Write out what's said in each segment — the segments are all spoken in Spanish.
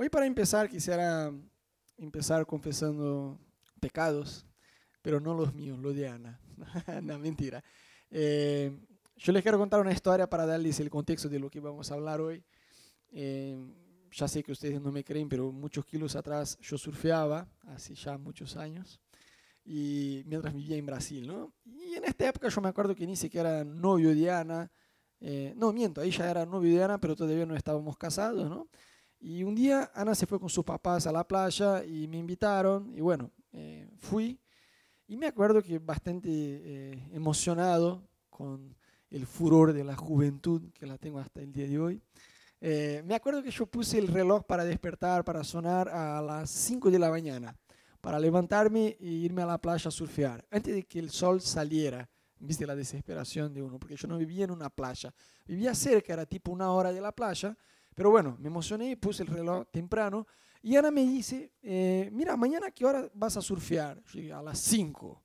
hoy para empezar quisiera empezar confesando pecados, pero no los míos, los de Ana. no, mentira. Eh, yo les quiero contar una historia para darles el contexto de lo que vamos a hablar hoy. Eh, ya sé que ustedes no me creen, pero muchos kilos atrás yo surfeaba, hace ya muchos años, y mientras vivía en Brasil, ¿no? Y en esta época yo me acuerdo que ni siquiera era novio de Ana, eh, no, miento, ya era novio de Ana, pero todavía no estábamos casados, ¿no? Y un día Ana se fue con sus papás a la playa y me invitaron, y bueno, eh, fui, y me acuerdo que bastante eh, emocionado con el furor de la juventud, que la tengo hasta el día de hoy. Eh, me acuerdo que yo puse el reloj para despertar, para sonar a las 5 de la mañana, para levantarme e irme a la playa a surfear, antes de que el sol saliera. Viste la desesperación de uno, porque yo no vivía en una playa, vivía cerca, era tipo una hora de la playa, pero bueno, me emocioné, puse el reloj temprano y Ana me dice, eh, mira, mañana qué hora vas a surfear? Yo digo, a las 5.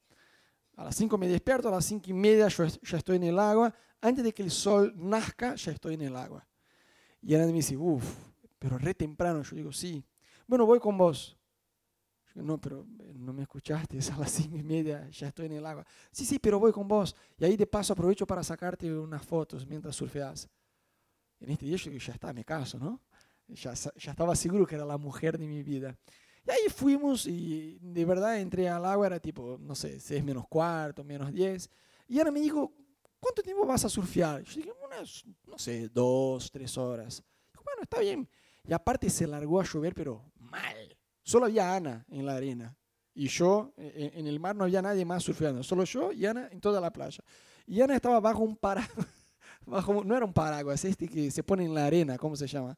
A las 5 me despierto, a las 5 y media yo ya estoy en el agua, antes de que el sol nazca ya estoy en el agua. Y Ana me dice, uff, pero re temprano. Yo digo, sí. Bueno, voy con vos. No, pero eh, no me escuchaste, es a las cinco y media, ya estoy en el agua. Sí, sí, pero voy con vos. Y ahí de paso aprovecho para sacarte unas fotos mientras surfeas. En este día yo digo, ya está, me caso, ¿no? Ya, ya estaba seguro que era la mujer de mi vida. Y ahí fuimos y de verdad entré al agua, era tipo, no sé, 6 menos cuarto, menos 10. Y Ana me dijo, ¿cuánto tiempo vas a surfear? Yo dije, unas, no sé, dos, tres horas. Dijo, bueno, está bien. Y aparte se largó a llover, pero mal. Solo había Ana en la arena. Y yo, e, e, en el mar no había nadie más surfeando. Solo yo y Ana en toda la playa. Y Ana estaba bajo un paraguas. Bajo, no era un paraguas, este que se pone en la arena, ¿cómo se llama?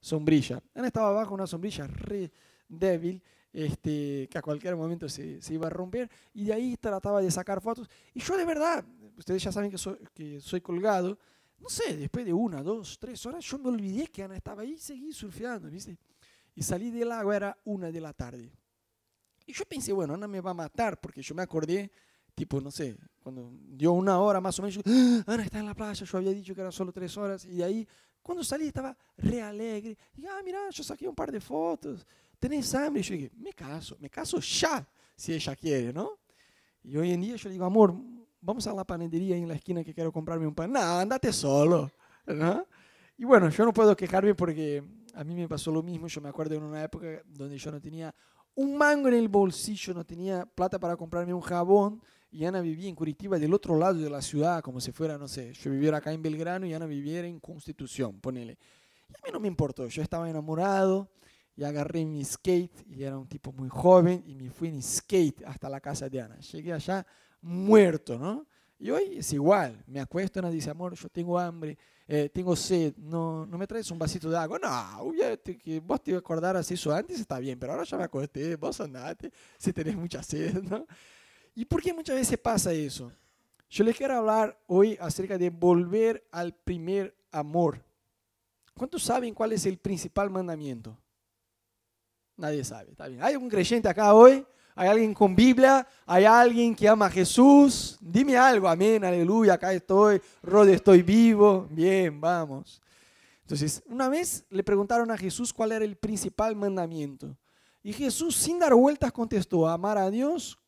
Sombrilla. Ana estaba bajo una sombrilla re débil este, que a cualquier momento se, se, iba a romper, y de ahí trataba de sacar fotos. Y yo de verdad, ustedes ya saben que soy, que soy colgado, no sé, después de una, dos, tres horas, yo me olvidé que Ana estaba ahí y seguí surfeando, ¿viste? Y salí del agua, era una de la tarde. Y yo pensé, bueno, Ana me va a matar, porque yo me acordé, tipo, no sé, cuando dio una hora más o menos, ¡Ah! Ana está en la playa, yo había dicho que eran solo tres horas, y ahí, cuando salí estaba re alegre, y ah, mira, yo saqué un par de fotos, ¿tenés hambre? Y yo dije, me caso, me caso ya, si ella quiere, ¿no? Y hoy en día yo digo, amor, vamos a la panadería en la esquina que quiero comprarme un pan. No, andate solo. ¿no? Y bueno, yo no puedo quejarme porque a mí me pasó lo mismo. Yo me acuerdo en una época donde yo no tenía un mango en el bolsillo, no tenía plata para comprarme un jabón. Y Ana vivía en Curitiba, del otro lado de la ciudad, como si fuera, no sé, yo viviera acá en Belgrano y Ana viviera en Constitución, ponele. Y a mí no me importó, yo estaba enamorado y agarré mi skate y era un tipo muy joven y me fui en skate hasta la casa de Ana. Llegué allá muerto, ¿no? Y hoy es igual, me acuesto, Ana dice, amor, yo tengo hambre, eh, tengo sed, no, no me traes un vasito de agua. No, que vos te acordaras eso antes está bien, pero ahora ya me acosté, vos andate, si tenés mucha sed, ¿no? ¿Y por qué muchas veces pasa eso? Yo les quiero hablar hoy acerca de volver al primer amor. ¿Cuántos saben cuál es el principal mandamiento? Nadie sabe, está bien. ¿Hay algún creyente acá hoy? ¿Hay alguien con Biblia? ¿Hay alguien que ama a Jesús? Dime algo, amén, aleluya, acá estoy, Rode, estoy vivo. Bien, vamos. Entonces, una vez le preguntaron a Jesús cuál era el principal mandamiento. Y Jesús, sin dar vueltas, contestó, amar a Dios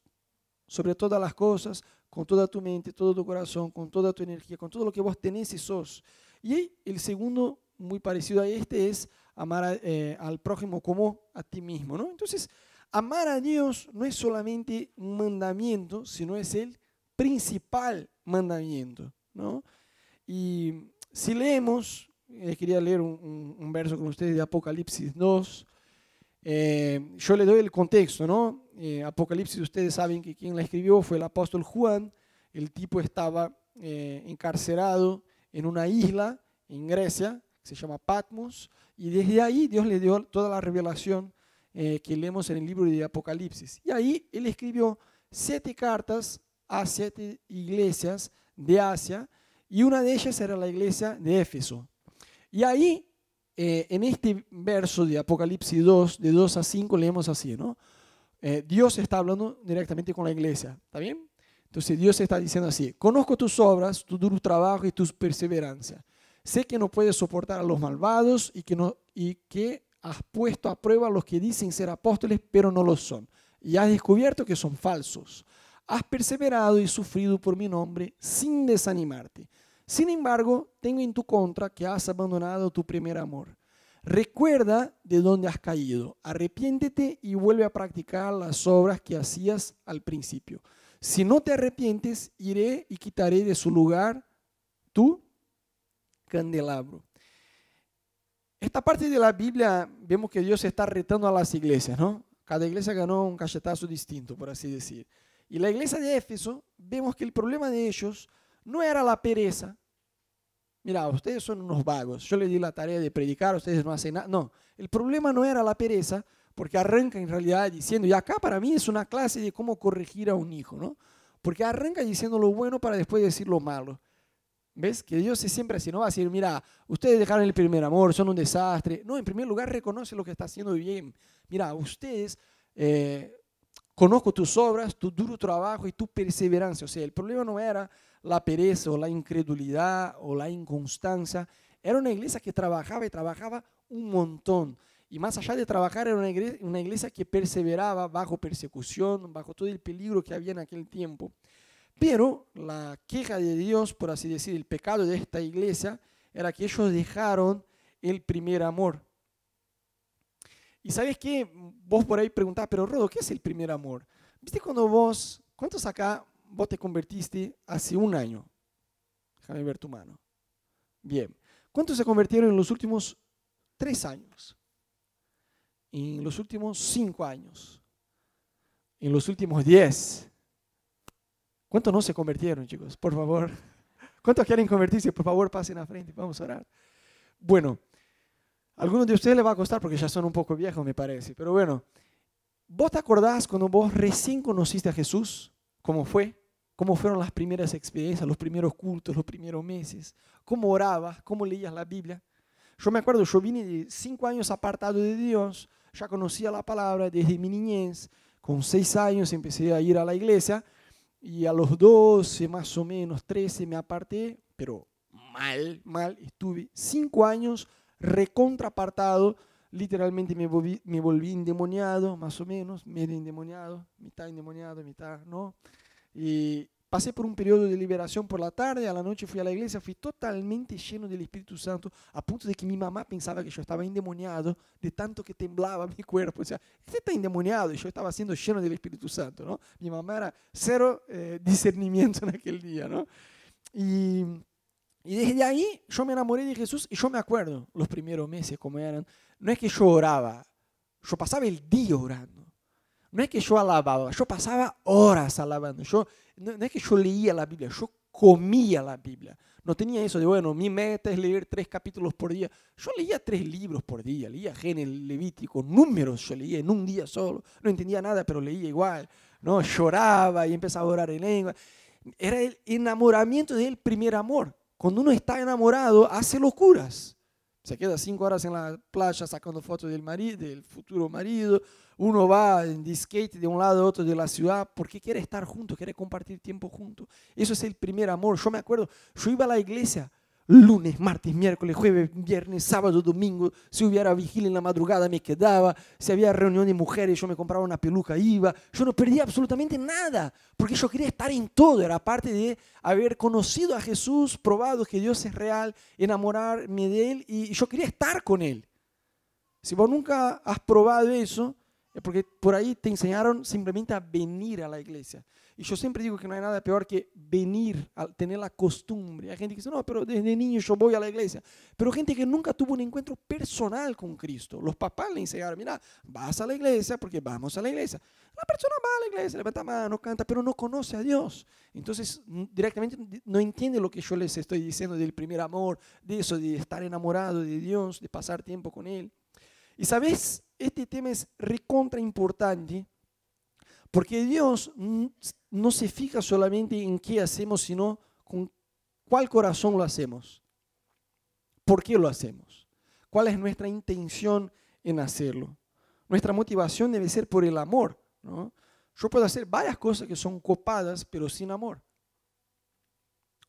sobre todas las cosas, con toda tu mente, todo tu corazón, con toda tu energía, con todo lo que vos tenés y sos. Y el segundo, muy parecido a este, es amar eh, al prójimo como a ti mismo. ¿no? Entonces, amar a Dios no es solamente un mandamiento, sino es el principal mandamiento. ¿no? Y si leemos, eh, quería leer un, verso con ustedes de Apocalipsis 2, eh, yo le doy el contexto, ¿no? Eh, Apocalipsis, ustedes saben que quien la escribió fue el apóstol Juan, el tipo estaba eh, encarcerado en una isla en Grecia, se llama Patmos, y desde ahí Dios le dio toda la revelación eh, que leemos en el libro de Apocalipsis. Y ahí él escribió siete cartas a siete iglesias de Asia, y una de ellas era la iglesia de Éfeso. Y ahí, eh, en este verso de Apocalipsis 2, de 2 a 5, leemos así, ¿no? Eh, Dios está hablando directamente con la iglesia, ¿está bien? Entonces Dios está diciendo así, conozco tus obras, tu duro trabajo y tu perseverancia. Sé que no puedes soportar a los malvados y que, no, y que has puesto a prueba a los que dicen ser apóstoles, pero no lo son, y has descubierto que son falsos. Has perseverado y sufrido por mi nombre sin desanimarte. Sin embargo, tengo en tu contra que has abandonado tu primer amor. Recuerda de dónde has caído, arrepiéntete y vuelve a practicar las obras que hacías al principio. Si no te arrepientes, iré y quitaré de su lugar tu candelabro. Esta parte de la Biblia vemos que Dios está retando a las iglesias, ¿no? Cada iglesia ganó un cachetazo distinto, por así decir. Y la iglesia de Éfeso, vemos que el problema de ellos no era la pereza. Mira, ustedes son unos vagos. Yo les di la tarea de predicar, ustedes no hacen nada. No, el problema no era la pereza, porque arranca en realidad diciendo, y acá para mí es una clase de cómo corregir a un hijo, ¿no? Porque arranca diciendo lo bueno para después decir lo malo. ¿Ves? Que Dios es siempre así, no va a decir, mira, ustedes dejaron el primer amor, son un desastre. No, en primer lugar reconoce lo que está haciendo bien. Mira, ustedes, eh, conozco tus obras, tu duro trabajo y tu perseverancia. O sea, el problema no era la pereza o la incredulidad o la inconstancia. Era una iglesia que trabajaba y trabajaba un montón. Y más allá de trabajar, era una iglesia, que perseveraba bajo persecución, bajo todo el peligro que había en aquel tiempo. Pero la queja de Dios, por así decir, el pecado de esta iglesia, era que ellos dejaron el primer amor. Y sabes qué, vos por ahí preguntás, pero Rodo, ¿qué es el primer amor? ¿Viste cuando vos, cuántos acá vos te convertiste hace un año? Déjame ver tu mano. Bien. ¿Cuántos se convirtieron en los últimos tres años? En los últimos cinco años. En los últimos diez. ¿Cuántos no se convirtieron, chicos? Por favor. ¿Cuántos quieren convertirse? Por favor, pasen a frente. Vamos a orar. Bueno, algunos de ustedes les va a costar porque ya son un poco viejos, me parece. Pero bueno, ¿vos te acordás cuando vos recién conociste a Jesús? ¿Cómo fue? ¿Cómo fueron las primeras experiencias, los primeros cultos, los primeros meses? ¿Cómo orabas? ¿Cómo leías la Biblia? Yo me acuerdo, yo vine de cinco años apartado de Dios, ya conocía la palabra desde mi niñez. Con seis años empecé a ir a la iglesia y a los 12, más o menos, 13, me aparté, pero mal, mal. Estuve cinco años recontra apartado. Literalmente me volví, me volví endemoniado, más o menos, medio endemoniado, mitad endemoniado, mitad no. Y Pasé por un periodo de liberación por la tarde, a la noche fui a la iglesia, fui totalmente lleno del Espíritu Santo, a punto de que mi mamá pensaba que yo estaba endemoniado de tanto que temblaba mi cuerpo. O sea, este está endemoniado y yo estaba siendo lleno del Espíritu Santo, ¿no? Mi mamá era cero eh, discernimiento en aquel día, ¿no? Y, y desde ahí yo me enamoré de Jesús y yo me acuerdo los primeros meses como eran. No es que yo oraba, yo pasaba el día orando. No es que yo alababa, yo pasaba horas alabando. Yo no, es que yo leía la Biblia, yo comía la Biblia. No tenía eso de, bueno, mi meta es leer tres capítulos por día. Yo leía tres libros por día, leía Génesis, Levítico, números yo leía en un día solo. No entendía nada, pero leía igual. ¿no? Lloraba y empezaba a orar en lengua. Era el enamoramiento del primer amor. Cuando uno está enamorado, hace locuras. Se queda cinco horas en la playa sacando fotos del, marido, del futuro marido, uno va en skate de un lado a otro de la ciudad porque quiere estar junto, quiere compartir tiempo junto. Eso es el primer amor. Yo me acuerdo, yo iba a la iglesia lunes, martes, miércoles, jueves, viernes, sábado, domingo. Si hubiera vigilia en la madrugada me quedaba. Si había reunión de mujeres yo me compraba una peluca, iba. Yo no perdía absolutamente nada porque yo quería estar en todo. Era parte de haber conocido a Jesús, probado que Dios es real, enamorarme de Él y yo quería estar con Él. Si vos nunca has probado eso, porque por ahí te enseñaron simplemente a venir a la iglesia. Y yo siempre digo que no hay nada peor que venir, a tener la costumbre. Hay gente que dice, no, pero desde niño yo voy a la iglesia. Pero gente que nunca tuvo un encuentro personal con Cristo. Los papás le enseñaron, mira, vas a la iglesia porque vamos a la iglesia. La persona va a la iglesia, levanta mano, canta, pero no conoce a Dios. Entonces, directamente no entiende lo que yo les estoy diciendo del primer amor, de eso, de estar enamorado de Dios, de pasar tiempo con Él. Y sabes, este tema es recontra importante porque Dios no se fija solamente en qué hacemos, sino con cuál corazón lo hacemos. ¿Por qué lo hacemos? ¿Cuál es nuestra intención en hacerlo? Nuestra motivación debe ser por el amor. ¿no? Yo puedo hacer varias cosas que son copadas, pero sin amor.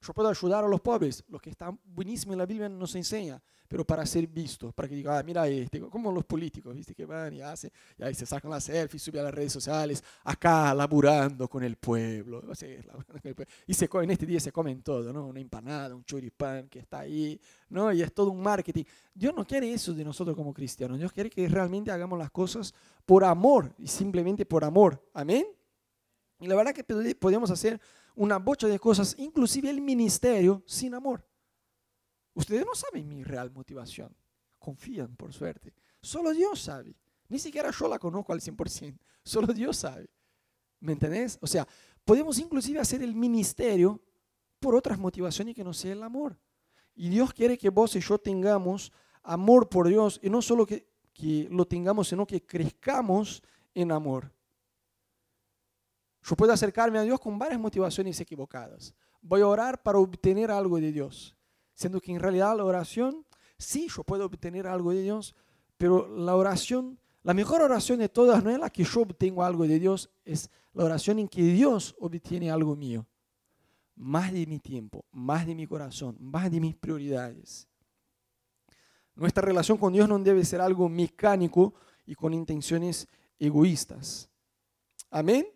Yo puedo ayudar a los pobres, lo que está buenísimo en la Biblia nos enseña, pero para ser visto, para que diga, ah, mira este, como los políticos, ¿viste? Que van y hacen, y ahí se sacan las selfies, suben a las redes sociales, acá laburando con el pueblo. Y se en este día se comen todo, ¿no? Una empanada, un choripán que está ahí, ¿no? Y es todo un marketing. Dios no quiere eso de nosotros como cristianos. Dios quiere que realmente hagamos las cosas por amor y simplemente por amor. Amén. Y la verdad que podemos hacer una bocha de cosas, inclusive el ministerio, sin amor. Ustedes no saben mi real motivación. Confían, por suerte. Solo Dios sabe. Ni siquiera yo la conozco al 100%. Solo Dios sabe. ¿Me entendés? O sea, podemos inclusive hacer el ministerio por otras motivaciones que no sea el amor. Y Dios quiere que vos y yo tengamos amor por Dios y no solo que, que lo tengamos, sino que crezcamos en amor. Yo puedo acercarme a Dios con varias motivaciones equivocadas. Voy a orar para obtener algo de Dios, siendo que en realidad la oración, sí, yo puedo obtener algo de Dios, pero la oración, la mejor oración de todas no es la que yo obtengo algo de Dios, es la oración en que Dios obtiene algo mío. Más de mi tiempo, más de mi corazón, más de mis prioridades. Nuestra relación con Dios no debe ser algo mecánico y con intenciones egoístas. Amén.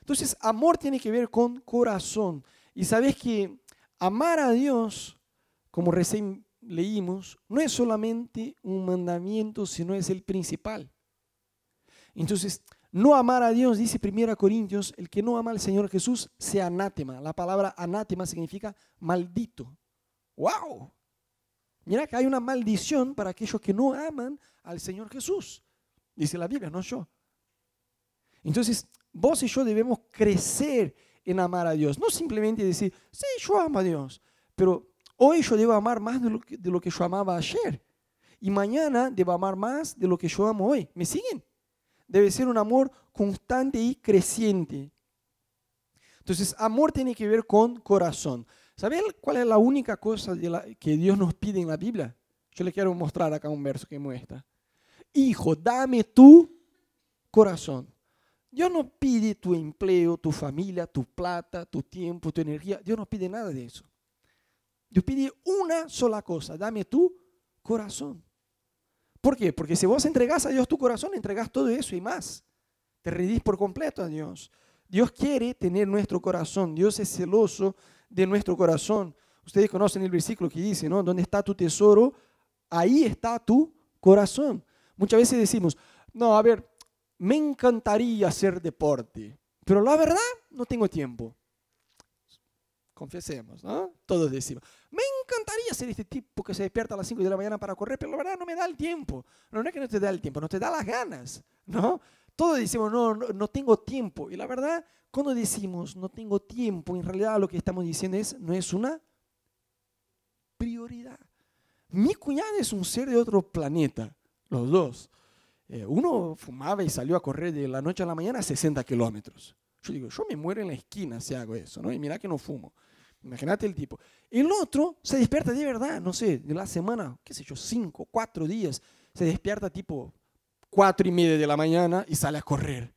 Entonces, amor tiene que ver con corazón. Y sabes que amar a Dios, como recién leímos, no es solamente un mandamiento, sino es el principal. Entonces, no amar a Dios, dice 1 Corintios, el que no ama al Señor Jesús, sea anátema. La palabra anátema significa maldito. ¡Wow! Mira que hay una maldición para aquellos que no aman al Señor Jesús. Dice la Biblia, no yo. Entonces, vos y yo debemos crecer en amar a Dios. No simplemente decir, sí, yo amo a Dios, pero hoy yo debo amar más de lo que, de yo amaba ayer. Y mañana debo amar más de lo que yo amo hoy. ¿Me siguen? Debe ser un amor constante y creciente. Entonces, amor tiene que ver con corazón. ¿Saben cuál es la única cosa que Dios nos pide en la Biblia? Yo le quiero mostrar acá un verso que muestra. Hijo, dame tu corazón. Dios no pide tu empleo, tu familia, tu plata, tu tiempo, tu energía. Dios no pide nada de eso. Dios pide una sola cosa, dame tu corazón. ¿Por qué? Porque si vos entregas a Dios tu corazón, entregas todo eso y más. Te redís por completo a Dios. Dios quiere tener nuestro corazón. Dios es celoso de nuestro corazón. Ustedes conocen el versículo que dice, ¿no? Donde está tu tesoro, ahí está tu corazón. Muchas veces decimos, no, a ver, me encantaría hacer deporte, pero la verdad no tengo tiempo. Confesemos, ¿no? Todos decimos, me encantaría ser este tipo que se despierta a las 5 de la mañana para correr, pero la verdad no me da el tiempo. No, no es que no te da el tiempo, no te da las ganas, ¿no? Todos decimos, no, no, no tengo tiempo. Y la verdad, cuando decimos no tengo tiempo, en realidad lo que estamos diciendo es, no es una prioridad. Mi cuñada es un ser de otro planeta, los dos. Eh, uno fumaba y salió a correr de la noche a la mañana 60 kilómetros. Yo digo, yo me muero en la esquina si hago eso, ¿no? Y mira que no fumo. Imagínate el tipo. El otro se despierta de verdad, no sé, de la semana, qué sé yo, cinco, cuatro días, se despierta tipo cuatro y media de la mañana y sale a correr.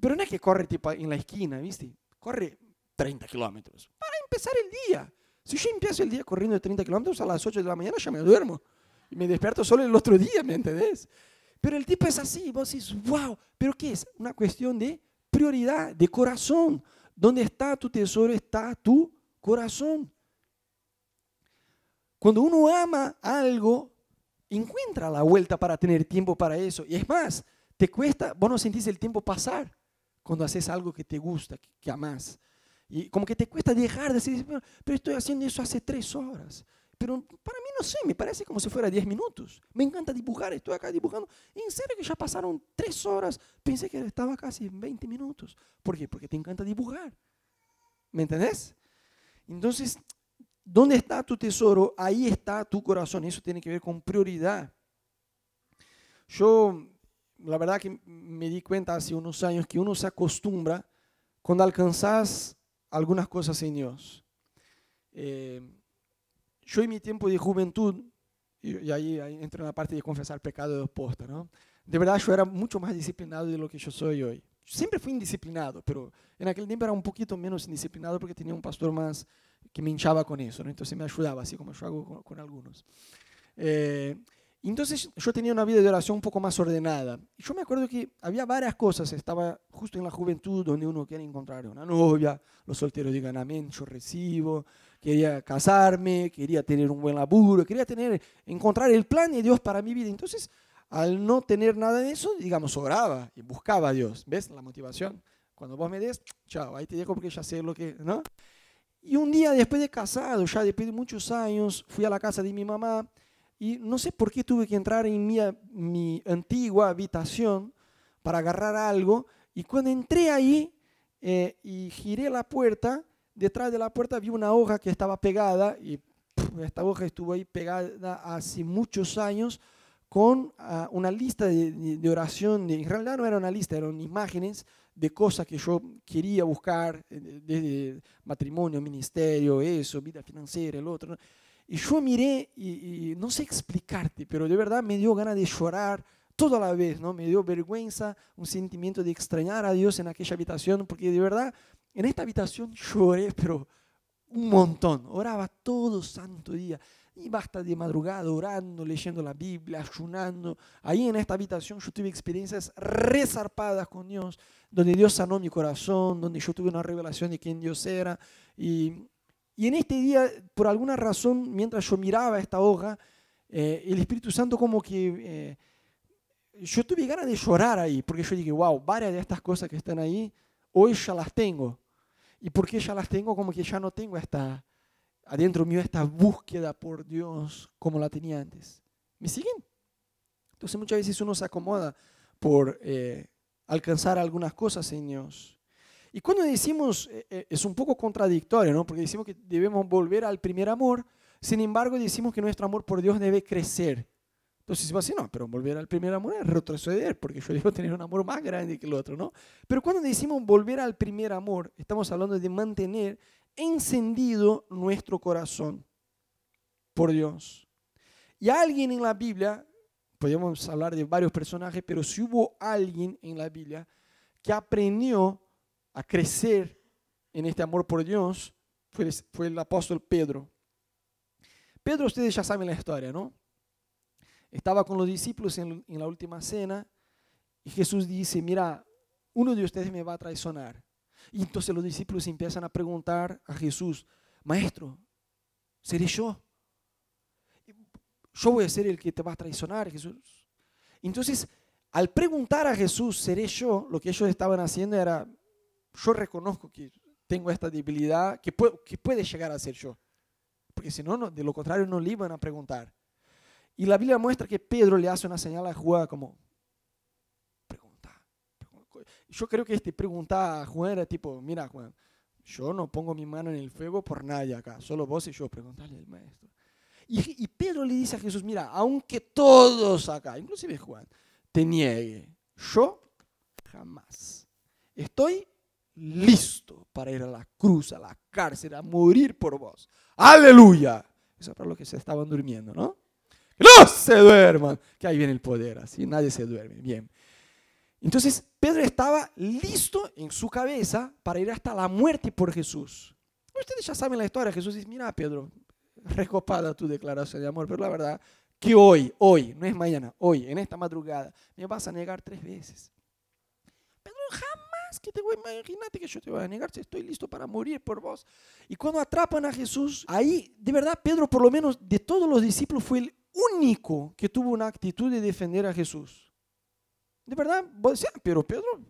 Pero no es que corre tipo en la esquina, ¿viste? Corre 30 kilómetros para empezar el día. Si yo empiezo el día corriendo 30 kilómetros a las 8 de la mañana ya me duermo. Y me despierto solo el otro día, ¿me entendés? Pero el tipo es así, vos decís, wow, pero ¿qué es? Una cuestión de prioridad, de corazón. Donde está tu tesoro, está tu corazón. Cuando uno ama algo, encuentra la vuelta para tener tiempo para eso. Y es más, te cuesta, vos no sentís el tiempo pasar cuando haces algo que te gusta, que, que amás. Y como que te cuesta dejar de decir, pero estoy haciendo eso hace tres horas. Pero para mí no sé, me parece como si fuera 10 minutos. Me encanta dibujar, estoy acá dibujando. En serio que ya pasaron 3 horas, pensé que estaba casi en 20 minutos. ¿Por qué? Porque te encanta dibujar. ¿Me entendés? Entonces, ¿dónde está tu tesoro? Ahí está tu corazón. Eso tiene que ver con prioridad. Yo, la verdad que me di cuenta hace unos años que uno se acostumbra cuando alcanzas algunas cosas en Dios. Eh, yo en mi tiempo de juventud, y, ahí, entro en la parte de confesar pecado de posta, ¿no? De verdad yo era mucho más disciplinado de lo que yo soy hoy. Siempre fui indisciplinado, pero en aquel tiempo era un poquito menos indisciplinado porque tenía un pastor más que me hinchaba con eso, ¿no? entonces me ayudaba, así como yo hago con, con algunos. Eh, entonces yo tenía una vida de oración un poco más ordenada. Yo me acuerdo que había varias cosas. Estaba justo en la juventud donde uno quiere encontrar una novia. Los solteros digan amén, yo recibo. Quería casarme, quería tener un buen laburo, quería tener, encontrar el plan de Dios para mi vida. Entonces, al no tener nada de eso, digamos, oraba y buscaba a Dios. ¿Ves la motivación? Cuando vos me des, chao, ahí te dejo porque ya sé lo que, ¿no? Y un día después de casado, ya después de muchos años, fui a la casa de mi mamá y no sé por qué tuve que entrar en mi, mi antigua habitación para agarrar algo. Y cuando entré ahí eh, y giré la puerta, detrás de la puerta vi una hoja que estaba pegada y esta hoja estuvo ahí pegada hace muchos años con uh, una lista de, oración. De, en realidad no era una lista, eran imágenes de cosas que yo quería buscar, desde matrimonio, ministerio, eso, vida financiera, el otro. ¿no? Y yo miré y, y, no sé explicarte, pero de verdad me dio ganas de llorar toda la vez, ¿no? Me dio vergüenza, un sentimiento de extrañar a Dios en aquella habitación, porque de verdad en esta habitación lloré, pero un montón. Oraba todo santo día. Y basta de madrugada orando, leyendo la Biblia, ayunando. Ahí en esta habitación yo tuve experiencias resarpadas con Dios, donde Dios sanó mi corazón, donde yo tuve una revelación de quién Dios era. Y y en este día, por alguna razón, mientras yo miraba esta hoja, eh, el Espíritu Santo como que... Eh, yo tuve ganas de llorar ahí, porque yo dije, wow, varias de estas cosas que están ahí, hoy ya las tengo. Y porque ya las tengo, como que ya no tengo esta, adentro mío, esta búsqueda por Dios como la tenía antes. ¿Me siguen? Entonces muchas veces uno se acomoda por eh, alcanzar algunas cosas en Dios. Y cuando decimos, eh, eh, es un poco contradictorio, ¿no? Porque decimos que debemos volver al primer amor, sin embargo decimos que nuestro amor por Dios debe crecer. Entonces se va a decir, no, pero volver al primer amor es retroceder, porque yo debo tener un amor más grande que el otro, ¿no? Pero cuando decimos volver al primer amor, estamos hablando de mantener encendido nuestro corazón por Dios. Y alguien en la Biblia, podemos hablar de varios personajes, pero si hubo alguien en la Biblia que aprendió a crecer en este amor por Dios fue el apóstol Pedro. Pedro, ustedes ya saben la historia, ¿no? Estaba con los discípulos en, la última cena y Jesús dice, mira, uno de ustedes me va a traicionar. Y entonces los discípulos empiezan a preguntar a Jesús, maestro, ¿seré yo? Yo voy a ser el que te va a traicionar, Jesús. Entonces, al preguntar a Jesús, ¿seré yo? Lo que ellos estaban haciendo era, yo reconozco que tengo esta debilidad que puede llegar a ser yo. Porque si no, no, de lo contrario no le iban a preguntar. Y la Biblia muestra que Pedro le hace una señal a Juan como, pregunta. Yo creo que este pregunta a Juan era tipo, mira Juan, yo no pongo mi mano en el fuego por nadie acá, solo vos y yo, preguntarle al maestro. Y, y Pedro le dice a Jesús, mira, aunque todos acá, inclusive Juan, te niegue, yo jamás. Estoy listo para ir a la cruz, a la cárcel, a morir por vos. Aleluya. Eso es para los que se estaban durmiendo, ¿no? No se duerman, que ahí viene el poder, así nadie se duerme. Bien. Entonces Pedro estaba listo en su cabeza para ir hasta la muerte por Jesús. Ustedes ya saben la historia. Jesús dice, mira Pedro, recopada tu declaración de amor, pero la verdad que hoy, hoy, no es mañana, hoy, en esta madrugada, me vas a negar tres veces. Pedro jamás que te voy, imagínate que yo te voy a negar estoy listo para morir por vos. Y cuando atrapan a Jesús, ahí de verdad Pedro por lo menos de todos los discípulos fue el único que tuvo una actitud de defender a Jesús. De verdad, pero Pedro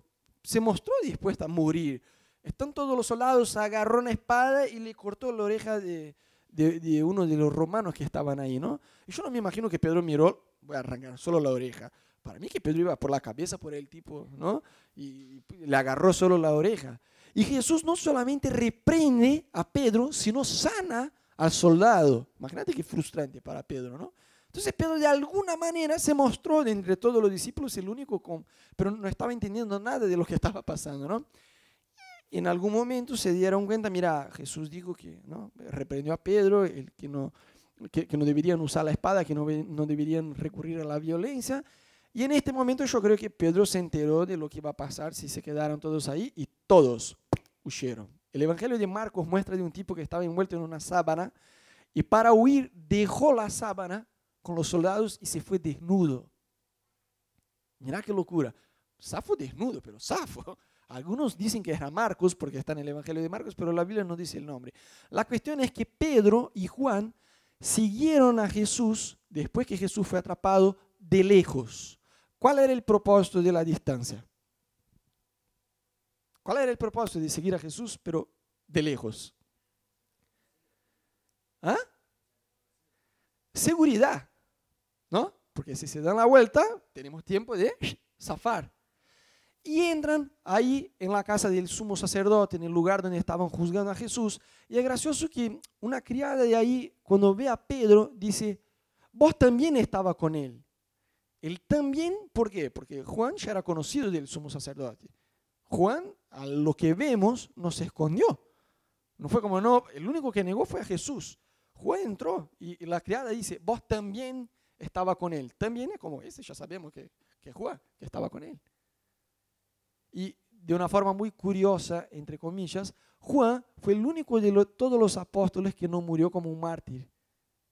se mostró dispuesto a morir. Están todos los soldados, agarró una espada y le cortó la oreja de, de, de, uno de los romanos que estaban ahí, ¿no? Y yo no me imagino que Pedro miró, voy a arrancar solo la oreja. Para mí que Pedro iba por la cabeza por el tipo, ¿no? Y le agarró solo la oreja. Y Jesús no solamente reprende a Pedro, sino sana al soldado. Imagínate qué frustrante para Pedro, ¿no? Entonces Pedro de alguna manera se mostró entre todos los discípulos el único con, pero no estaba entendiendo nada de lo que estaba pasando, ¿no? Y en algún momento se dieron cuenta, mira, Jesús dijo que, ¿no? Reprendió a Pedro, el que no, que, que no deberían usar la espada, que no, no deberían recurrir a la violencia. Y en este momento yo creo que Pedro se enteró de lo que iba a pasar si se quedaron todos ahí y todos huyeron. El Evangelio de Marcos muestra de un tipo que estaba envuelto en una sábana y para huir dejó la sábana con los soldados y se fue desnudo. Mira qué locura. Safo desnudo, pero Safo. Algunos dicen que era Marcos porque está en el Evangelio de Marcos, pero la Biblia no dice el nombre. La cuestión es que Pedro y Juan siguieron a Jesús después que Jesús fue atrapado de lejos. ¿Cuál era el propósito de la distancia? ¿Cuál era el propósito de seguir a Jesús, pero de lejos? ¿Ah? Seguridad, ¿no? Porque si se dan la vuelta, tenemos tiempo de zafar. Y entran ahí en la casa del sumo sacerdote, en el lugar donde estaban juzgando a Jesús. Y es gracioso que una criada de ahí, cuando ve a Pedro, dice, vos también estaba con él. Él también, ¿por qué? Porque Juan ya era conocido del sumo sacerdote. Juan, a lo que vemos, no se escondió. No fue como, no, el único que negó fue a Jesús. Juan entró y la criada dice, vos también estaba con él. También es como ese, ya sabemos que, que Juan, que estaba con él. Y de una forma muy curiosa, entre comillas, Juan fue el único de todos los apóstoles que no murió como un mártir,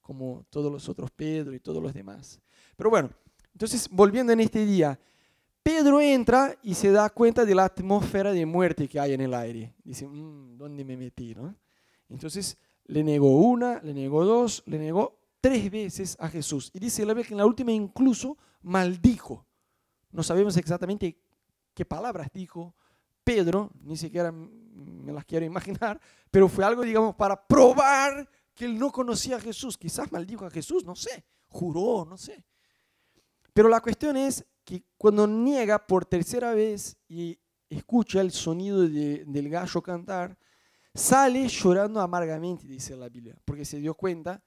como todos los otros, Pedro y todos los demás. Pero bueno, entonces volviendo en este día, Pedro entra y se da cuenta de la atmósfera de muerte que hay en el aire. Dice, mm, ¿dónde me metí? No? Entonces le negó una, le negó dos, le negó tres veces a Jesús. Y dice la vez que en la última incluso maldijo. No sabemos exactamente qué palabras dijo Pedro, ni siquiera me las quiero imaginar, pero fue algo, digamos, para probar que él no conocía a Jesús. Quizás maldijo a Jesús, no sé, juró, no sé. Pero la cuestión es que cuando niega por tercera vez y escucha el sonido del gallo cantar, sale llorando amargamente, dice la Biblia, porque se dio cuenta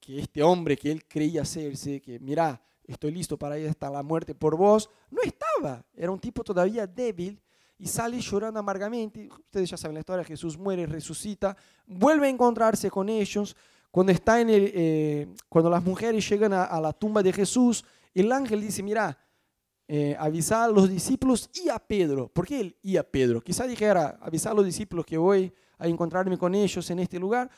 que este hombre que él creía serse, que mira, estoy listo para ir hasta la muerte por vos, no estaba. Era un tipo todavía débil y sale llorando amargamente. Ustedes ya saben la historia, Jesús muere, resucita, vuelve a encontrarse con ellos. Cuando, está en el, eh, cuando las mujeres llegan a, la tumba de Jesús, el ángel dice, mira, eh, avisar a los discípulos y a Pedro. ¿Por qué él y a Pedro? Quizá dijera, avisar a los discípulos que voy a encontrarme con ellos en este lugar.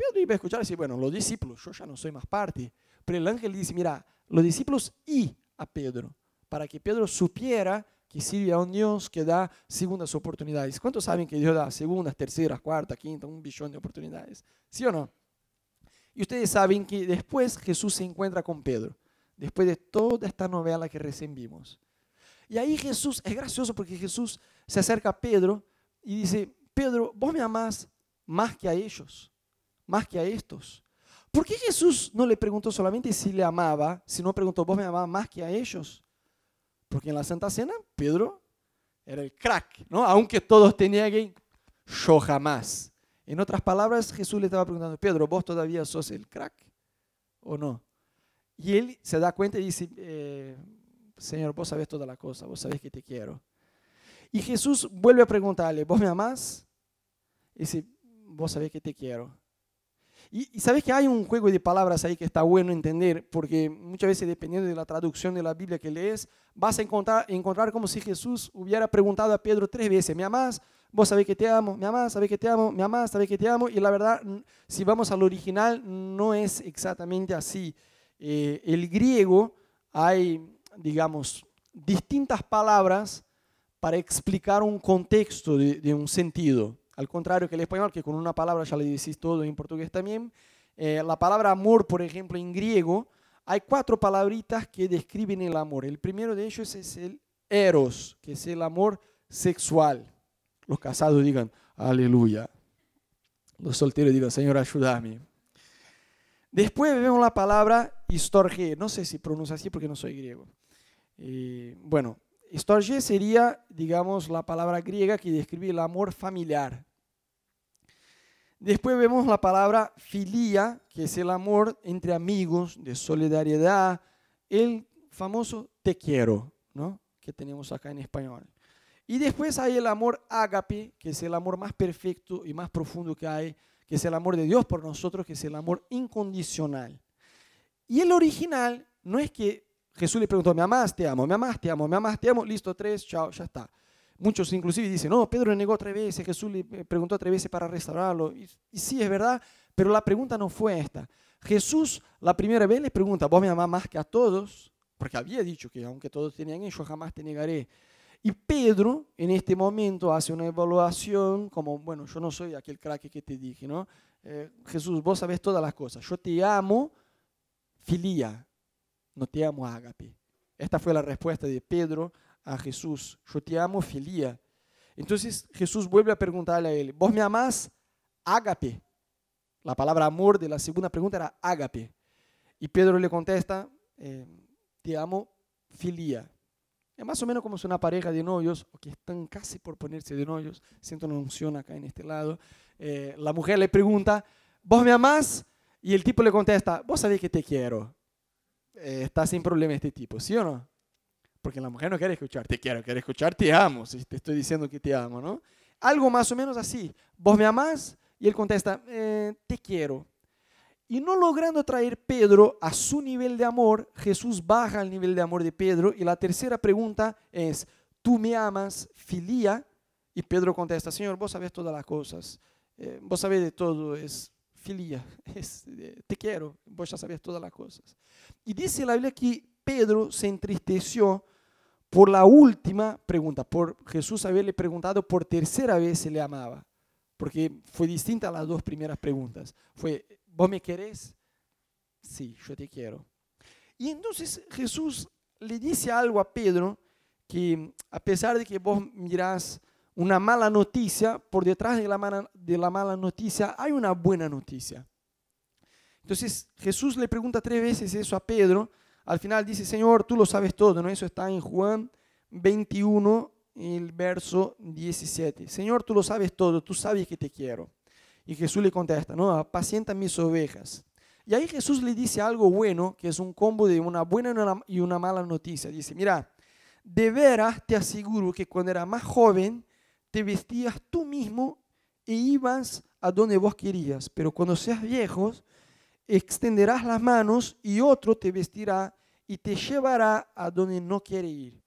Pedro iba a escuchar y decir, bueno, los discípulos, yo ya no soy más parte. Pero el ángel dice, mira, los discípulos y a Pedro, para que Pedro supiera que sirve a un Dios que da segundas oportunidades. ¿Cuántos saben que Dios da segundas, terceras, cuartas, quinta, un billón de oportunidades? ¿Sí o no? Y ustedes saben que después Jesús se encuentra con Pedro, después de toda esta novela que recién vimos. Y ahí Jesús, es gracioso porque Jesús se acerca a Pedro y dice, Pedro, vos me amás más que a ellos, más que a estos. ¿Por qué Jesús no le preguntó solamente si le amaba, sino preguntó, vos me amabas más que a ellos? Porque en la Santa Cena, Pedro era el crack, ¿no? Aunque todos tenían que, yo jamás. En otras palabras, Jesús le estaba preguntando, Pedro, ¿vos todavía sos el crack o no? Y él se da cuenta y dice, eh, Señor, vos sabés toda la cosa, vos sabés que te quiero. Y Jesús vuelve a preguntarle, ¿vos me amás? Y dice, vos sabés que te quiero. Y, sabes que hay un juego de palabras ahí que está bueno entender, porque muchas veces dependiendo de la traducción de la Biblia que lees, vas a encontrar, encontrar como si Jesús hubiera preguntado a Pedro tres veces, ¿me amás? Vos sabés que te amo, me amás, sabés que te amo, me amás, sabés que te amo. Y la verdad, si vamos al original, no es exactamente así. Eh, el griego hay, digamos, distintas palabras para explicar un contexto de un sentido. Al contrario que el español, que con una palabra ya le decís todo en portugués también. Eh, la palabra amor, por ejemplo, en griego, hay cuatro palabritas que describen el amor. El primero de ellos es el eros, que es el amor sexual. Los casados digan, aleluya. Los solteros digan, Señor, ayúdame. Después vemos la palabra historge. No sé si pronuncia así porque no soy griego. Eh, bueno, historge sería, digamos, la palabra griega que describe el amor familiar. Después vemos la palabra filia, que es el amor entre amigos, de solidaridad, el famoso te quiero, ¿no? que tenemos acá en español. Y después hay el amor ágape, que es el amor más perfecto y más profundo que hay, que es el amor de Dios por nosotros, que es el amor incondicional. Y el original no es que Jesús le preguntó, ¿me amas? Te amo, ¿me amas? Te amo, ¿me amas? Te amo, listo, tres, chao, ya está. Muchos inclusive dicen, no, Pedro le negó tres veces, Jesús le preguntó tres veces para restaurarlo. Y, y sí, es verdad, pero la pregunta no fue esta. Jesús la primera vez le pregunta, ¿vos me amás más que a todos? Porque había dicho que aunque todos tenían yo jamás te negaré. Y Pedro en este momento hace una evaluación como, bueno, yo no soy aquel crack que te dije, ¿no? Eh, Jesús, vos sabés todas las cosas. Yo te amo, filía, no te amo, ágape. Esta fue la respuesta de Pedro a Jesús. Yo te amo, filía. Entonces Jesús vuelve a preguntarle a él, ¿vos me amás? Ágape. La palabra amor de la segunda pregunta era ágape. Y Pedro le contesta, eh, te amo, filía. Es más o menos como si una pareja de novios, o que están casi por ponerse de novios, siento una unción acá en este lado, eh, la mujer le pregunta, ¿vos me amás? Y el tipo le contesta, vos sabés que te quiero. Eh, está sin problema este tipo, ¿sí o no? Porque la mujer no quiere escuchar, te quiero, quiere escuchar, te amo, si te estoy diciendo que te amo, ¿no? Algo más o menos así, ¿vos me amás? Y él contesta, eh, te quiero. Y no logrando traer Pedro a su nivel de amor, Jesús baja al nivel de amor de Pedro. Y la tercera pregunta es, ¿tú me amas, filía? Y Pedro contesta, Señor, vos sabés todas las cosas. Eh, vos sabés de todo, es filía, es, eh, te quiero, vos ya sabés todas las cosas. Y dice la Biblia que Pedro se entristeció por la última pregunta, por Jesús haberle preguntado por tercera vez si le amaba, porque fue distinta a las dos primeras preguntas. Fue, ¿Vos me querés? Sí, yo te quiero. Y entonces Jesús le dice algo a Pedro que a pesar de que vos mirás una mala noticia, por detrás de la mala, de la mala noticia hay una buena noticia. Entonces Jesús le pregunta tres veces eso a Pedro. Al final dice, Señor, tú lo sabes todo, ¿no? Eso está en Juan 21, el verso 17. Señor, tú lo sabes todo, tú sabes que te quiero. Y Jesús le contesta, no, apacienta mis ovejas. Y ahí Jesús le dice algo bueno, que es un combo de una buena y una mala noticia. Dice, mira, de veras te aseguro que cuando era más joven, te vestías tú mismo e ibas a donde vos querías. Pero cuando seas viejo, extenderás las manos y otro te vestirá y te llevará a donde no quiere ir.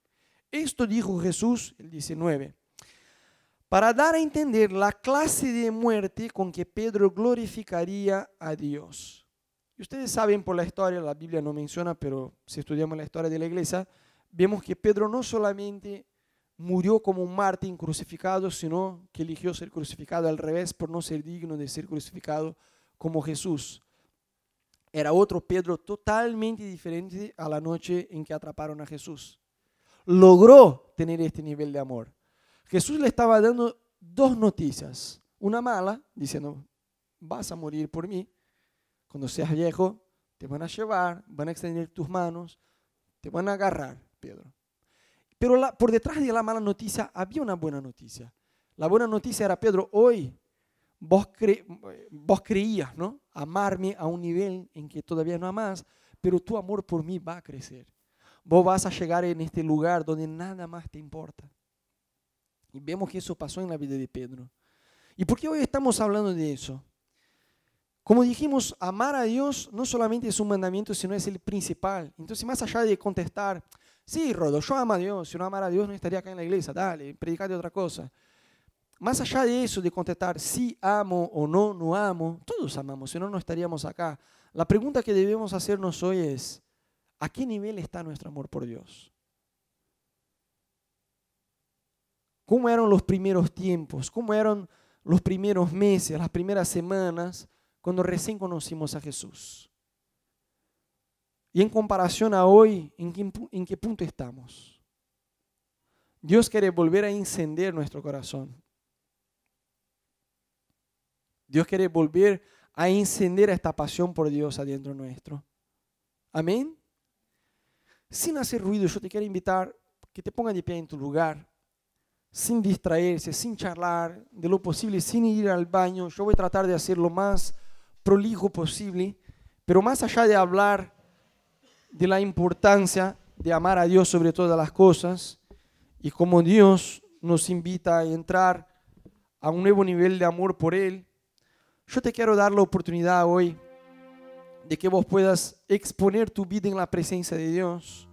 Esto dijo Jesús, el 19 para dar a entender la clase de muerte con que Pedro glorificaría a Dios. Y ustedes saben por la historia, la Biblia no menciona, pero si estudiamos la historia de la iglesia, vemos que Pedro no solamente murió como un mártir crucificado, sino que eligió ser crucificado al revés por no ser digno de ser crucificado como Jesús. Era otro Pedro totalmente diferente a la noche en que atraparon a Jesús. Logró tener este nivel de amor. Jesús le estaba dando dos noticias. Una mala, diciendo, vas a morir por mí. Cuando seas viejo, te van a llevar, van a extender tus manos, te van a agarrar, Pedro. Pero por detrás de la mala noticia había una buena noticia. La buena noticia era, Pedro, hoy vos, vos creías, ¿no? Amarme a un nivel en que todavía no amas, pero tu amor por mí va a crecer. Vos vas a llegar en este lugar donde nada más te importa. Y vemos que eso pasó en la vida de Pedro. ¿Y por qué hoy estamos hablando de eso? Como dijimos, amar a Dios no solamente es un mandamiento, sino es el principal. Entonces, más allá de contestar, sí, Rodo, yo amo a Dios, si no amara a Dios no estaría acá en la iglesia, dale, predicar de otra cosa. Más allá de eso, de contestar sí amo o no, no amo, todos amamos, si no, no estaríamos acá. La pregunta que debemos hacernos hoy es, ¿a qué nivel está nuestro amor por Dios? cómo eran los primeros tiempos, cómo eran los primeros meses, las primeras semanas, cuando recién conocimos a Jesús. Y en comparación a hoy, ¿en qué, en qué punto estamos? Dios quiere volver a encender nuestro corazón. Dios quiere volver a encender esta pasión por Dios adentro nuestro. Amén. Sin hacer ruido, yo te quiero invitar que te pongas de pie en tu lugar sin distraerse, sin charlar, de lo posible, sin ir al baño. Yo voy a tratar de hacer lo más prolijo posible, pero más allá de hablar de la importancia de amar a Dios sobre todas las cosas y como Dios nos invita a entrar a un nuevo nivel de amor por Él, yo te quiero dar la oportunidad hoy de que vos puedas exponer tu vida en la presencia de Dios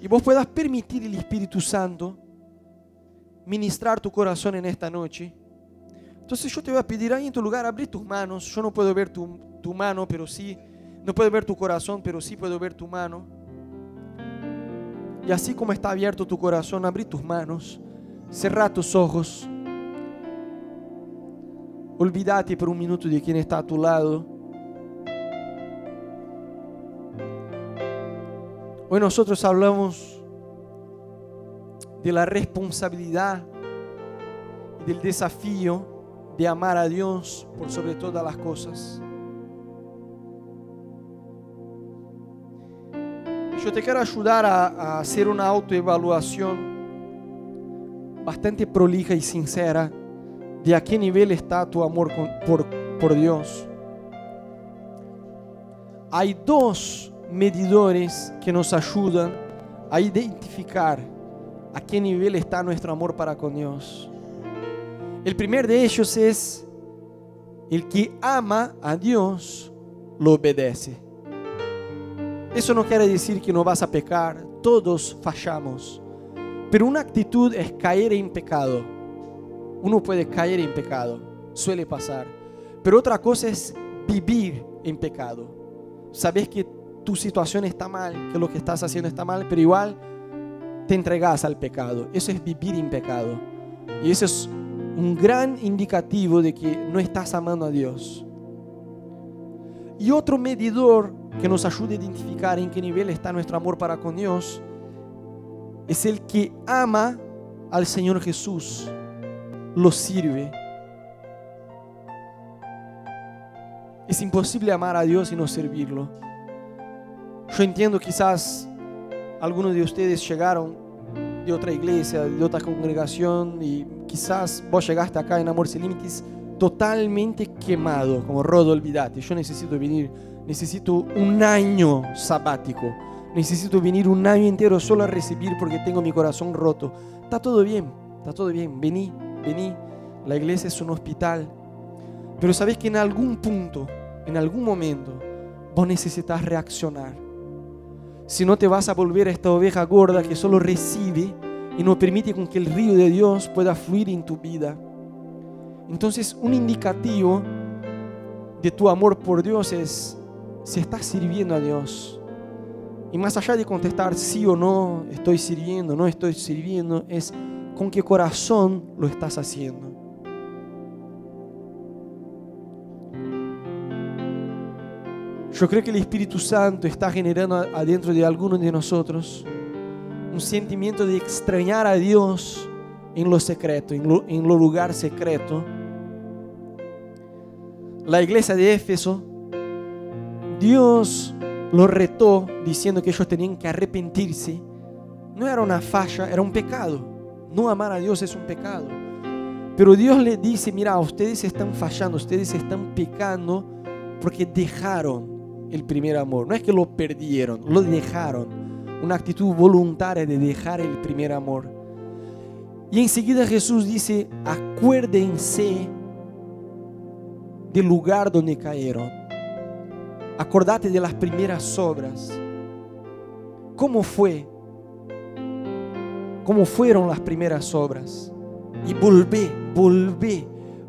y vos puedas permitir el Espíritu Santo ministrar tu corazón en esta noche. Entonces yo te voy a pedir ahí en tu lugar, abrir tus manos. Yo no puedo ver tu, tu mano, pero sí, no puedo ver tu corazón, pero sí puedo ver tu mano. Y así como está abierto tu corazón, abrí tus manos, cerrá tus ojos. Olvídate por un minuto de quien está a tu lado. Hoy nosotros hablamos de la responsabilidad y del desafío de amar a Dios por sobre todas las cosas. Yo te quiero ayudar a, a hacer una autoevaluación bastante prolija y sincera de a qué nivel está tu amor por Dios. Hay dos medidores que nos ayudan a identificar a qué nivel está nuestro amor para con Dios. El primer de ellos es el que ama a Dios, lo obedece. Eso no quiere decir que no vas a pecar, todos fallamos. Pero una actitud es caer en pecado. Uno puede caer en pecado, suele pasar. Pero otra cosa es vivir en pecado. Sabes que tu situación está mal, que lo que estás haciendo está mal, pero igual te entregas al pecado. Eso es vivir en pecado. Y eso es un gran indicativo de que no estás amando a Dios. Y otro medidor que nos ayuda a identificar en qué nivel está nuestro amor para con Dios es el que ama al Señor Jesús, lo sirve. Es imposible amar a Dios y no servirlo. Yo entiendo quizás algunos de ustedes llegaron de otra iglesia, de otra congregación y quizás vos llegaste acá en Amor Sin Límites totalmente quemado, como Rodo, olvídate, yo necesito venir, necesito un año sabático, necesito venir un año entero solo a recibir porque tengo mi corazón roto. Está todo bien, está todo bien, vení, vení, la iglesia es un hospital, pero sabes que en algún punto, en algún momento, vos necesitas reaccionar. Si no te vas a volver a esta oveja gorda que solo recibe y no permite con que el río de Dios pueda fluir en tu vida. Entonces, un indicativo de tu amor por Dios es si estás sirviendo a Dios. Y más allá de contestar sí o no, estoy sirviendo, no estoy sirviendo, es con qué corazón lo estás haciendo. Yo creo que el Espíritu Santo está generando adentro de algunos de nosotros un sentimiento de extrañar a Dios en lo secreto, en lo, lugar secreto. La iglesia de Éfeso, Dios los retó diciendo que ellos tenían que arrepentirse. No era una falla, era un pecado. No amar a Dios es un pecado. Pero Dios le dice, mira, ustedes están fallando, ustedes están pecando porque dejaron el primer amor. No es que lo perdieron, lo dejaron. Una actitud voluntaria de dejar el primer amor. Y enseguida Jesús dice, acuérdense del lugar donde cayeron. Acordate de las primeras obras. ¿Cómo fue? ¿Cómo fueron las primeras obras? Y volvé, volvé,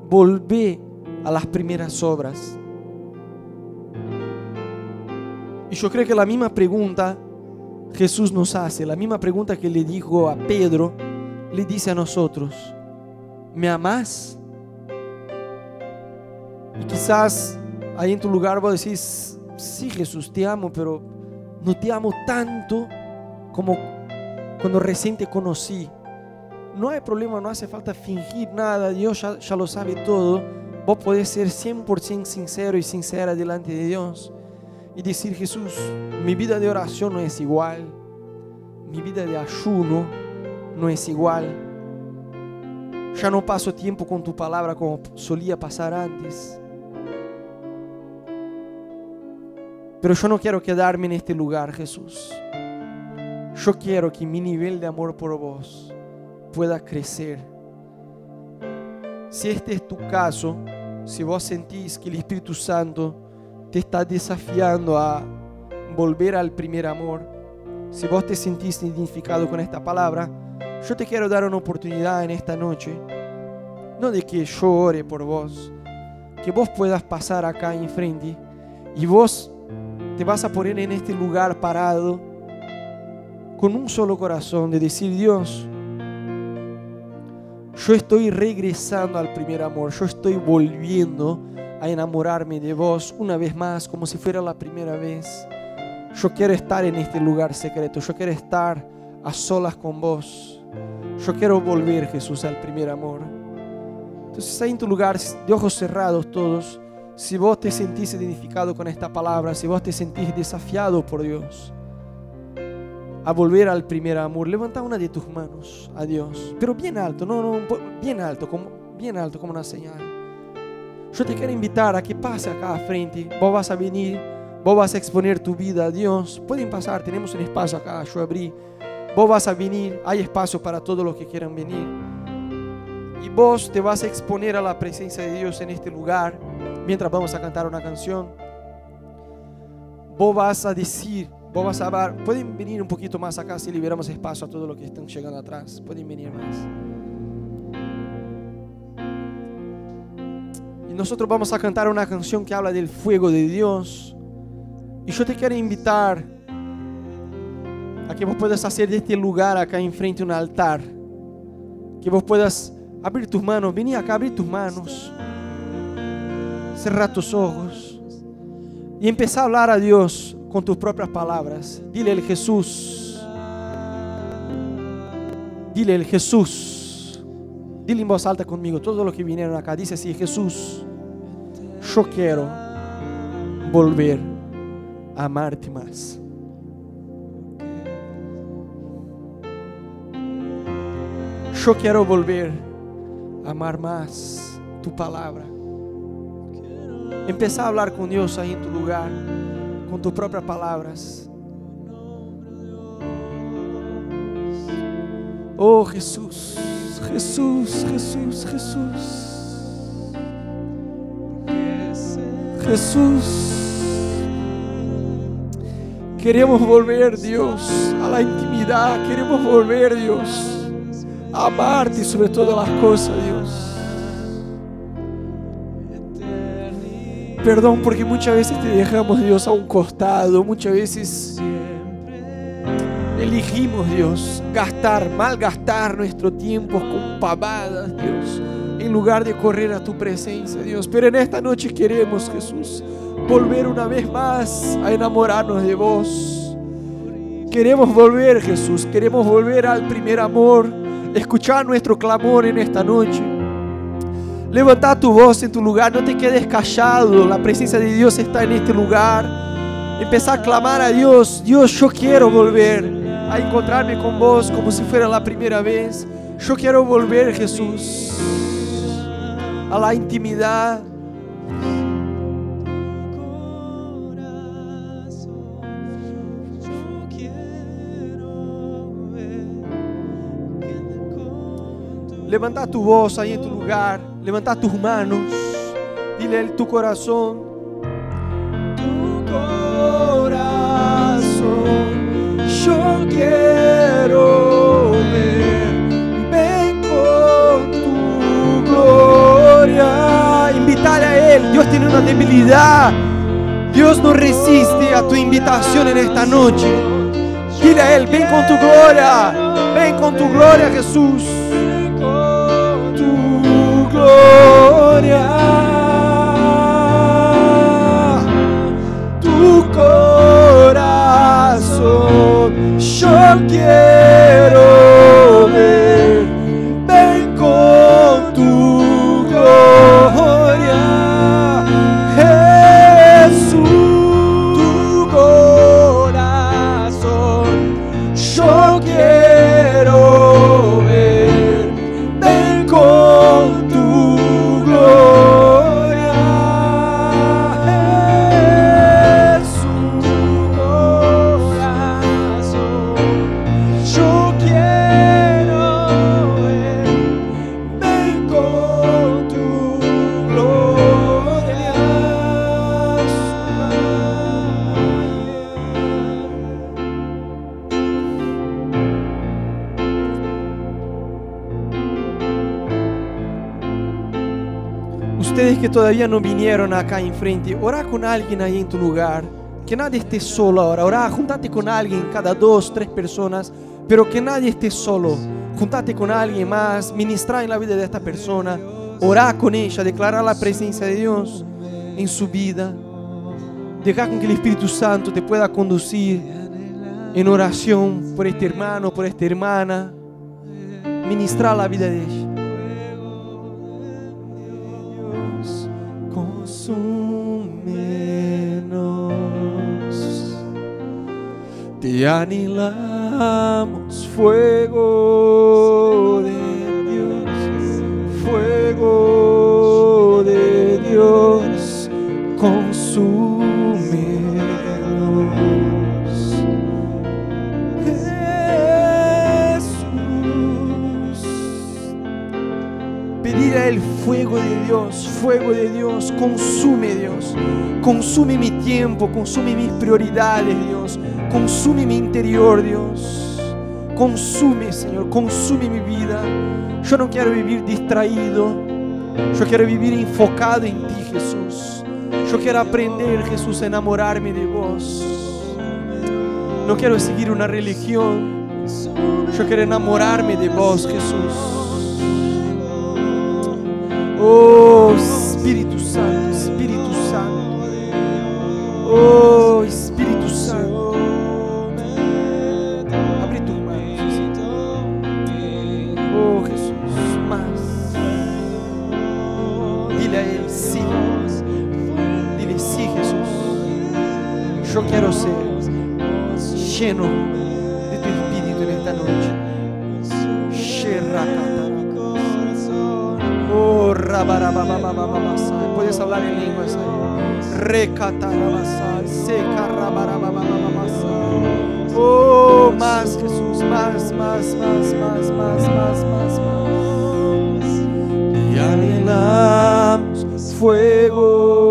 volvé a las primeras obras. Y yo creo que la misma pregunta Jesús nos hace, la misma pregunta que le dijo a Pedro, le dice a nosotros, ¿me amás? Y quizás ahí en tu lugar vos decís, sí Jesús, te amo, pero no te amo tanto como cuando recién te conocí. No hay problema, no hace falta fingir nada, Dios ya, ya lo sabe todo. Vos podés ser 100% sincero y sincera delante de Dios y decir, Jesús, mi vida de oración no es igual, mi vida de ayuno no es igual. Ya no paso tiempo con tu palabra como solía pasar antes. Pero yo no quiero quedarme en este lugar, Jesús. Yo quiero que mi nivel de amor por vos pueda crecer. Si este es tu caso, si vos sentís que el Espíritu Santo te está desafiando a volver al primer amor, si vos te sentís identificado con esta palabra, yo te quiero dar una oportunidad en esta noche, no de que yo ore por vos, que vos puedas pasar acá enfrente y vos te vas a poner en este lugar parado con un solo corazón de decir, Dios, yo estoy regresando al primer amor, yo estoy volviendo a enamorarme de vos una vez más como si fuera la primera vez. Yo quiero estar en este lugar secreto, yo quiero estar a solas con vos. Yo quiero volver, Jesús, al primer amor. Entonces ahí en tu lugar, de ojos cerrados todos, si vos te sentís identificado con esta palabra, si vos te sentís desafiado por Dios a volver al primer amor, levanta una de tus manos a Dios, pero bien alto, no, no, bien alto, como, bien alto como una señal. Yo te quiero invitar a que pase acá a frente, vos vas a venir, vos vas a exponer tu vida a Dios. Pueden pasar, tenemos un espacio acá, yo abrí. Vos vas a venir, hay espacio para todos los que quieran venir. Y vos te vas a exponer a la presencia de Dios en este lugar mientras vamos a cantar una canción. Vos vas a decir, vos vas a hablar, pueden venir un poquito más acá si liberamos espacio a todos los que están llegando atrás. Pueden venir más. Y nosotros vamos a cantar una canción que habla del fuego de Dios. Y yo te quiero invitar a que vos puedas hacer de este lugar acá enfrente un altar. Que vos puedas abrir tus manos, vení acá, abrir tus manos. Cerrar tus ojos. Y empezar a hablar a Dios con tus propias palabras. Dile el Jesús. Dile el Jesús. Dile en voz alta conmigo, todos los que vinieron acá. Dice así, Jesús, yo quiero volver a amarte más. Yo quiero volver a amar más tu palabra. Empezar a hablar con Dios ahí en tu lugar, con tus propias palabras. Oh Jesús, Jesús, Jesús, Jesús. Jesús. Queremos volver, Dios, a la intimidad. Queremos volver, Dios amarte sobre todas las cosas, Dios. Perdón porque muchas veces te dejamos, Dios, a un costado. Muchas veces elegimos, Dios, gastar, malgastar nuestro tiempo con pavadas, Dios, en lugar de correr a tu presencia, Dios. Pero en esta noche queremos, Jesús, volver una vez más a enamorarnos de vos. Queremos volver, Jesús, queremos volver al primer amor escuchar nuestro clamor en esta noche. Levanta tu voz en tu lugar, no te quedes callado. La presencia de Dios está en este lugar. Empezar a clamar a Dios. Dios, yo quiero volver a encontrarme con vos como si fuera la primera vez. Yo quiero volver, Jesús, a la intimidad. Levanta tu voz ahí en tu lugar. Levanta tus manos. Dile a tu corazón. Tu corazón. Yo quiero ver. Ven con tu gloria. Invítale a Él. Dios tiene una debilidad. Dios no resiste a tu invitación en esta noche. Dile a Él, ven con tu gloria. Ven con tu gloria, Jesús gloria, tu corazón, yo quiero todavía no vinieron acá enfrente, ora con alguien ahí en tu lugar. Que nadie esté solo ahora. Ora, juntate con alguien, cada dos, tres personas, pero que nadie esté solo. Juntate con alguien más, ministra en la vida de esta persona, ora con ella, declara la presencia de Dios en su vida. Deja con que el Espíritu Santo te pueda conducir en oración por este hermano, por esta hermana. Ministrar la vida de ella. Te anhelamos, fuego de Dios, fuego de Dios, consúmenos. Jesús. Pedir a Él fuego de Dios, fuego de Dios, consume Dios, consume mi tiempo, consume mis prioridades Dios, consume mi interior Dios, consume Señor, consume mi vida. Yo no quiero vivir distraído, yo quiero vivir enfocado en ti Jesús. Yo quiero aprender Jesús a enamorarme de vos. No quiero seguir una religión, yo quiero enamorarme de vos Jesús. Oh Espíritu Santo, Espíritu Santo. Oh Puedes hablar en lenguas ahí. Oh, más Jesús, más, más, más, más, más, más, más, más. Y anhelamos fuego